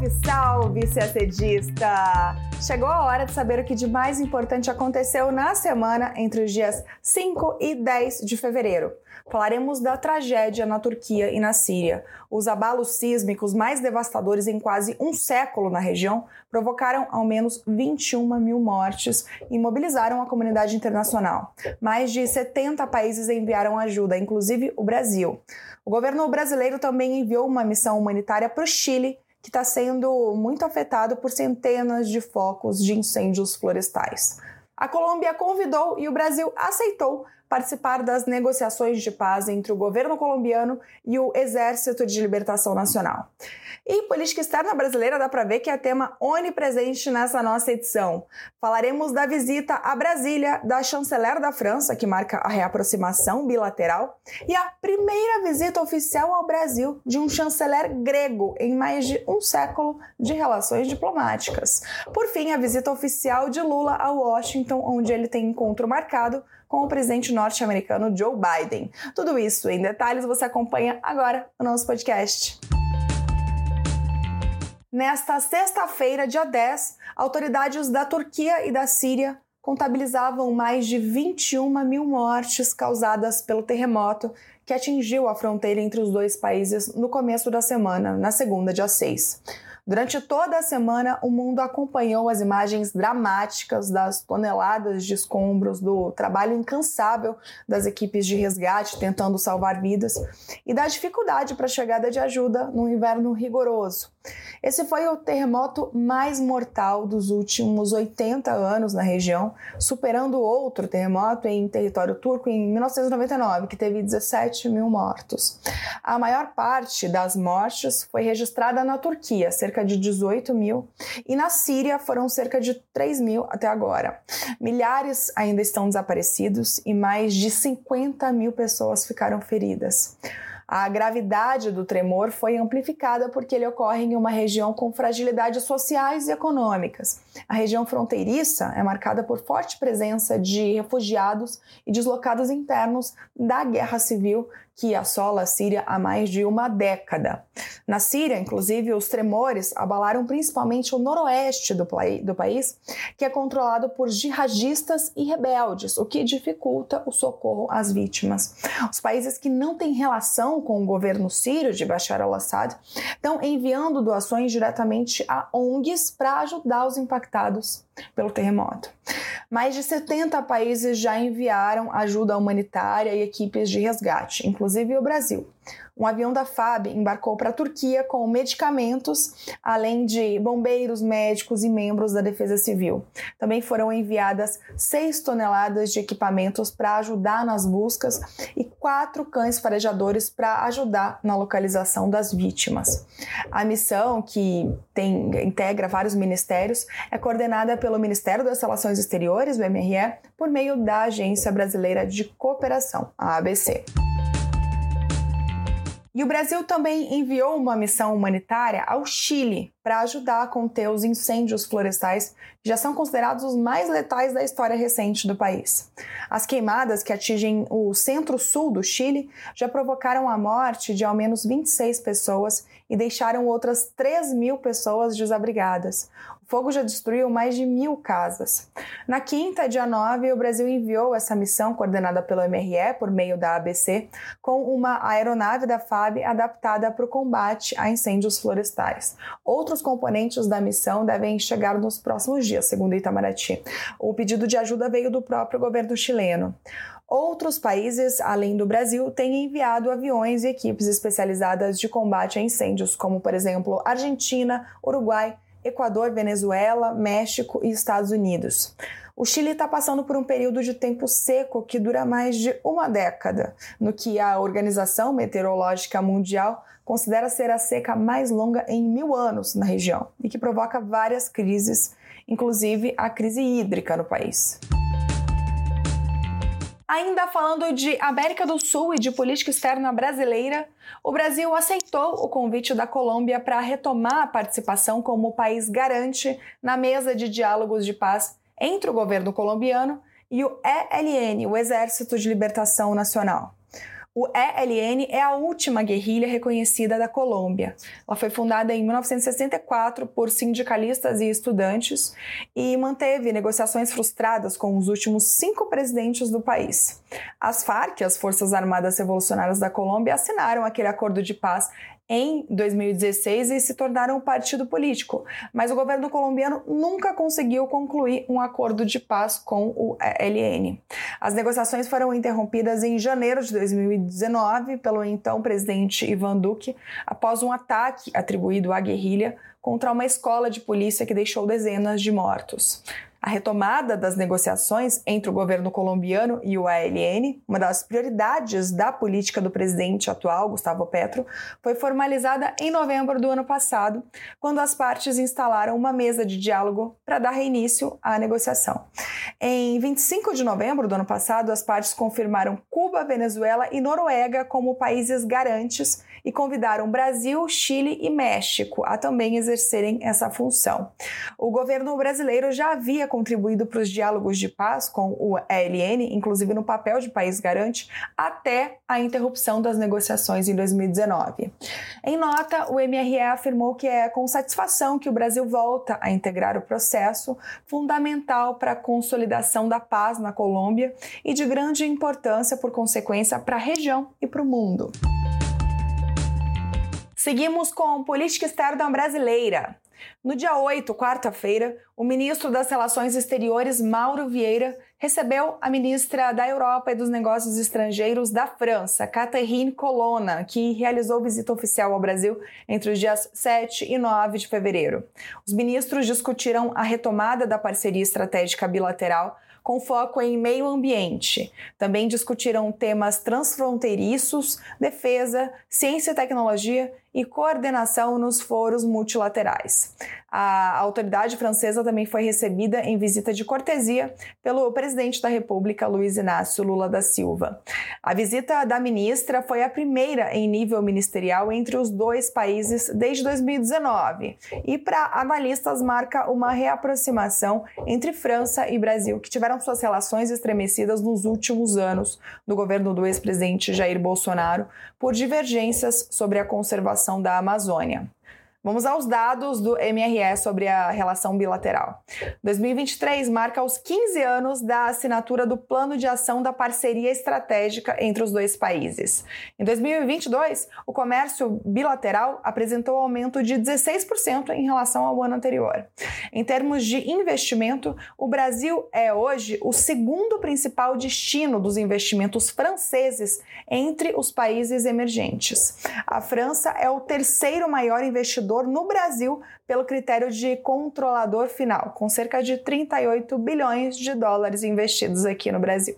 Salve, salve, CACDista! Chegou a hora de saber o que de mais importante aconteceu na semana entre os dias 5 e 10 de fevereiro. Falaremos da tragédia na Turquia e na Síria. Os abalos sísmicos mais devastadores em quase um século na região provocaram ao menos 21 mil mortes e mobilizaram a comunidade internacional. Mais de 70 países enviaram ajuda, inclusive o Brasil. O governo brasileiro também enviou uma missão humanitária para o Chile que está sendo muito afetado por centenas de focos de incêndios florestais. A Colômbia convidou e o Brasil aceitou participar das negociações de paz entre o governo colombiano e o Exército de Libertação Nacional. E política externa brasileira dá para ver que é tema onipresente nessa nossa edição. Falaremos da visita a Brasília da chanceler da França, que marca a reaproximação bilateral, e a primeira visita oficial ao Brasil de um chanceler grego em mais de um século de relações diplomáticas. Por fim, a visita oficial de Lula a Washington, onde ele tem encontro marcado com o presidente norte-americano Joe Biden. Tudo isso em detalhes você acompanha agora no nosso podcast. Nesta sexta-feira, dia 10, autoridades da Turquia e da Síria contabilizavam mais de 21 mil mortes causadas pelo terremoto que atingiu a fronteira entre os dois países no começo da semana, na segunda, dia 6. Durante toda a semana, o mundo acompanhou as imagens dramáticas das toneladas de escombros, do trabalho incansável das equipes de resgate tentando salvar vidas e da dificuldade para a chegada de ajuda num inverno rigoroso. Esse foi o terremoto mais mortal dos últimos 80 anos na região, superando outro terremoto em território turco em 1999, que teve 17 mil mortos. A maior parte das mortes foi registrada na Turquia, cerca de 18 mil, e na Síria foram cerca de 3 mil até agora. Milhares ainda estão desaparecidos e mais de 50 mil pessoas ficaram feridas. A gravidade do tremor foi amplificada porque ele ocorre em uma região com fragilidades sociais e econômicas. A região fronteiriça é marcada por forte presença de refugiados e deslocados internos da guerra civil que assola a Síria há mais de uma década. Na Síria, inclusive, os tremores abalaram principalmente o noroeste do, do país, que é controlado por jihadistas e rebeldes, o que dificulta o socorro às vítimas. Os países que não têm relação com o governo sírio de Bashar al-Assad estão enviando doações diretamente a ONGs para ajudar os impactados pelo terremoto. Mais de 70 países já enviaram ajuda humanitária e equipes de resgate, inclusive o Brasil um avião da FAB embarcou para a Turquia com medicamentos, além de bombeiros, médicos e membros da Defesa Civil. Também foram enviadas 6 toneladas de equipamentos para ajudar nas buscas e quatro cães farejadores para ajudar na localização das vítimas. A missão, que tem, integra vários ministérios, é coordenada pelo Ministério das Relações Exteriores, do MRE, por meio da Agência Brasileira de Cooperação, a ABC. E o Brasil também enviou uma missão humanitária ao Chile para ajudar a conter os incêndios florestais que já são considerados os mais letais da história recente do país. As queimadas que atingem o centro-sul do Chile já provocaram a morte de ao menos 26 pessoas e deixaram outras 3 mil pessoas desabrigadas fogo já destruiu mais de mil casas. Na quinta, dia 9, o Brasil enviou essa missão, coordenada pelo MRE por meio da ABC, com uma aeronave da FAB adaptada para o combate a incêndios florestais. Outros componentes da missão devem chegar nos próximos dias, segundo Itamaraty. O pedido de ajuda veio do próprio governo chileno. Outros países, além do Brasil, têm enviado aviões e equipes especializadas de combate a incêndios, como, por exemplo, Argentina, Uruguai, Equador, Venezuela, México e Estados Unidos. O Chile está passando por um período de tempo seco que dura mais de uma década, no que a Organização Meteorológica Mundial considera ser a seca mais longa em mil anos na região e que provoca várias crises, inclusive a crise hídrica no país. Ainda falando de América do Sul e de política externa brasileira, o Brasil aceitou o convite da Colômbia para retomar a participação como país garante na mesa de diálogos de paz entre o governo colombiano e o ELN, o Exército de Libertação Nacional. O ELN é a última guerrilha reconhecida da Colômbia. Ela foi fundada em 1964 por sindicalistas e estudantes e manteve negociações frustradas com os últimos cinco presidentes do país. As FARC, as Forças Armadas Revolucionárias da Colômbia, assinaram aquele acordo de paz em 2016 e se tornaram um partido político. Mas o governo colombiano nunca conseguiu concluir um acordo de paz com o ELN. As negociações foram interrompidas em janeiro de 2019 pelo então presidente Ivan Duque, após um ataque atribuído à guerrilha contra uma escola de polícia que deixou dezenas de mortos. A retomada das negociações entre o governo colombiano e o ALN, uma das prioridades da política do presidente atual, Gustavo Petro, foi formalizada em novembro do ano passado, quando as partes instalaram uma mesa de diálogo para dar reinício à negociação. Em 25 de novembro do ano passado, as partes confirmaram Cuba, Venezuela e Noruega como países garantes e convidaram Brasil, Chile e México a também exercerem essa função. O governo brasileiro já havia contribuído para os diálogos de paz com o ELN, inclusive no papel de país garante, até a interrupção das negociações em 2019. Em nota, o MRE afirmou que é com satisfação que o Brasil volta a integrar o processo, fundamental para a consolidação da paz na Colômbia e de grande importância, por consequência, para a região e para o mundo. Seguimos com política externa brasileira. No dia 8, quarta-feira, o ministro das Relações Exteriores, Mauro Vieira, recebeu a ministra da Europa e dos Negócios Estrangeiros da França, Catherine Colonna, que realizou visita oficial ao Brasil entre os dias 7 e 9 de fevereiro. Os ministros discutiram a retomada da parceria estratégica bilateral com foco em meio ambiente. Também discutiram temas transfronteiriços, defesa, ciência e tecnologia e coordenação nos foros multilaterais. A autoridade francesa também foi recebida em visita de cortesia pelo presidente da República, Luiz Inácio Lula da Silva. A visita da ministra foi a primeira em nível ministerial entre os dois países desde 2019 e, para analistas, marca uma reaproximação entre França e Brasil, que tiveram suas relações estremecidas nos últimos anos do governo do ex-presidente Jair Bolsonaro por divergências sobre a conservação da Amazônia. Vamos aos dados do MRE sobre a relação bilateral. 2023 marca os 15 anos da assinatura do Plano de Ação da Parceria Estratégica entre os dois países. Em 2022, o comércio bilateral apresentou aumento de 16% em relação ao ano anterior. Em termos de investimento, o Brasil é hoje o segundo principal destino dos investimentos franceses entre os países emergentes. A França é o terceiro maior investidor no Brasil pelo critério de controlador final, com cerca de 38 bilhões de dólares investidos aqui no Brasil.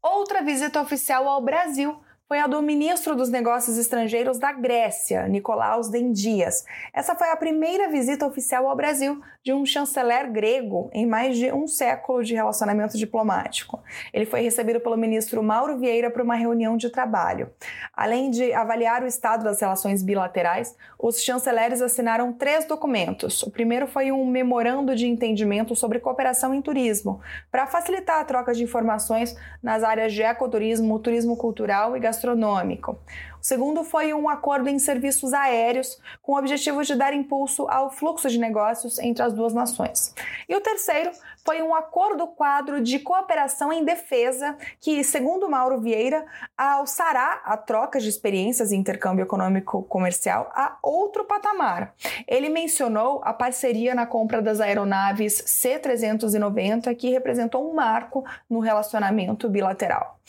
Outra visita oficial ao Brasil foi a do ministro dos Negócios Estrangeiros da Grécia, Nicolaus Dendias. Essa foi a primeira visita oficial ao Brasil de um chanceler grego em mais de um século de relacionamento diplomático. Ele foi recebido pelo ministro Mauro Vieira para uma reunião de trabalho. Além de avaliar o estado das relações bilaterais, os chanceleres assinaram três documentos. O primeiro foi um memorando de entendimento sobre cooperação em turismo, para facilitar a troca de informações nas áreas de ecoturismo, turismo cultural e gastronômico. O segundo foi um acordo em serviços aéreos, com o objetivo de dar impulso ao fluxo de negócios entre as duas nações. E o terceiro foi um acordo quadro de cooperação em defesa que, segundo Mauro Vieira, alçará a troca de experiências e intercâmbio econômico comercial a outro patamar. Ele mencionou a parceria na compra das aeronaves C-390, que representou um marco no relacionamento bilateral.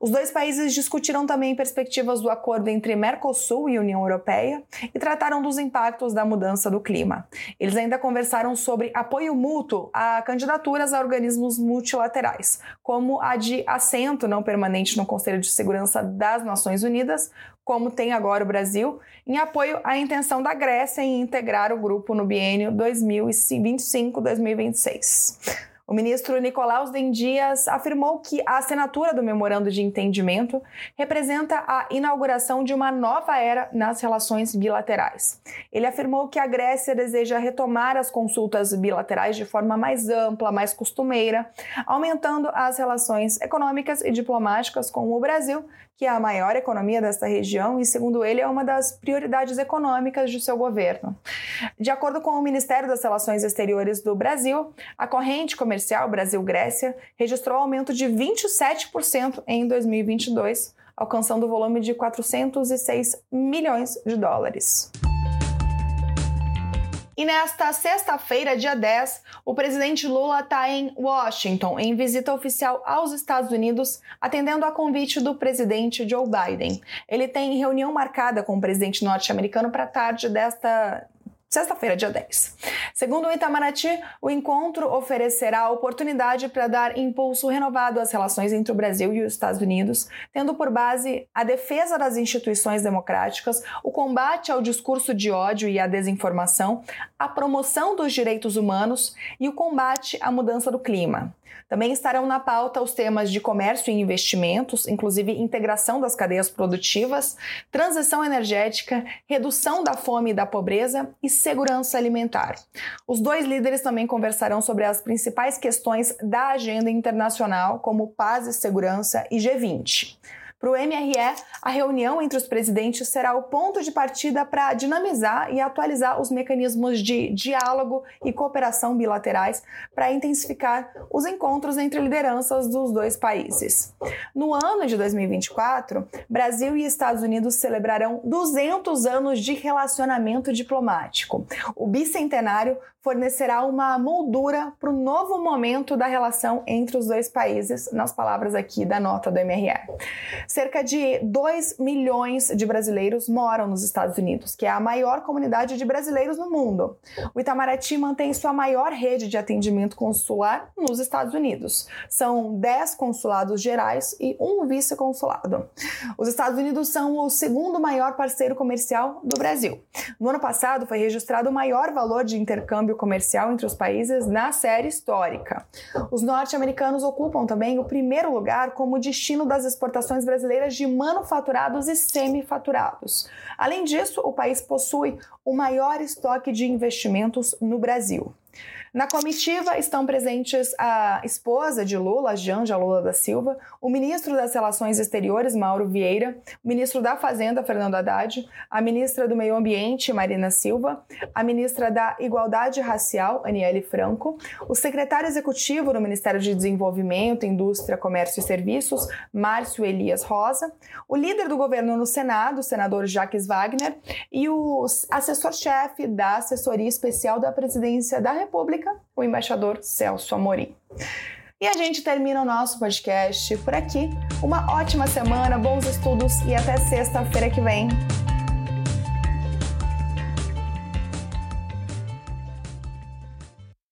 Os dois países discutiram também perspectivas do acordo entre Mercosul e União Europeia e trataram dos impactos da mudança do clima. Eles ainda conversaram sobre apoio mútuo a candidaturas candidaturas a organismos multilaterais, como a de assento não permanente no Conselho de Segurança das Nações Unidas, como tem agora o Brasil, em apoio à intenção da Grécia em integrar o grupo no biênio 2025-2026. O ministro Nicolaus Den Dias afirmou que a assinatura do memorando de entendimento representa a inauguração de uma nova era nas relações bilaterais. Ele afirmou que a Grécia deseja retomar as consultas bilaterais de forma mais ampla, mais costumeira, aumentando as relações econômicas e diplomáticas com o Brasil, que é a maior economia desta região e, segundo ele, é uma das prioridades econômicas de seu governo. De acordo com o Ministério das Relações Exteriores do Brasil, a corrente comercial Brasil-Grécia registrou aumento de 27% em 2022, alcançando o volume de 406 milhões de dólares. E nesta sexta-feira, dia 10, o presidente Lula está em Washington, em visita oficial aos Estados Unidos, atendendo a convite do presidente Joe Biden. Ele tem reunião marcada com o presidente norte-americano para tarde desta sexta-feira, dia 10. Segundo o Itamaraty, o encontro oferecerá oportunidade para dar impulso renovado às relações entre o Brasil e os Estados Unidos, tendo por base a defesa das instituições democráticas, o combate ao discurso de ódio e à desinformação, a promoção dos direitos humanos e o combate à mudança do clima. Também estarão na pauta os temas de comércio e investimentos, inclusive integração das cadeias produtivas, transição energética, redução da fome e da pobreza e segurança alimentar. Os dois líderes também conversarão sobre as principais questões da agenda internacional, como paz e segurança e G20. Para o MRE, a reunião entre os presidentes será o ponto de partida para dinamizar e atualizar os mecanismos de diálogo e cooperação bilaterais para intensificar os encontros entre lideranças dos dois países. No ano de 2024, Brasil e Estados Unidos celebrarão 200 anos de relacionamento diplomático. O bicentenário fornecerá uma moldura para o novo momento da relação entre os dois países, nas palavras aqui da nota do MRE. Cerca de 2 milhões de brasileiros moram nos Estados Unidos, que é a maior comunidade de brasileiros no mundo. O Itamaraty mantém sua maior rede de atendimento consular nos Estados Unidos. São 10 consulados gerais e um vice-consulado. Os Estados Unidos são o segundo maior parceiro comercial do Brasil. No ano passado, foi registrado o maior valor de intercâmbio comercial entre os países na série histórica. Os norte-americanos ocupam também o primeiro lugar como destino das exportações brasileiras de manufaturados e semifaturados. Além disso, o país possui o maior estoque de investimentos no Brasil. Na comitiva estão presentes a esposa de Lula, Janja Lula da Silva, o ministro das Relações Exteriores, Mauro Vieira, o ministro da Fazenda, Fernando Haddad, a ministra do Meio Ambiente, Marina Silva, a ministra da Igualdade Racial, Aniele Franco, o secretário executivo do Ministério de Desenvolvimento, Indústria, Comércio e Serviços, Márcio Elias Rosa, o líder do governo no Senado, o senador Jacques Wagner, e o assessor-chefe da Assessoria Especial da Presidência da República, o embaixador Celso Amorim. E a gente termina o nosso podcast por aqui. Uma ótima semana, bons estudos e até sexta-feira que vem.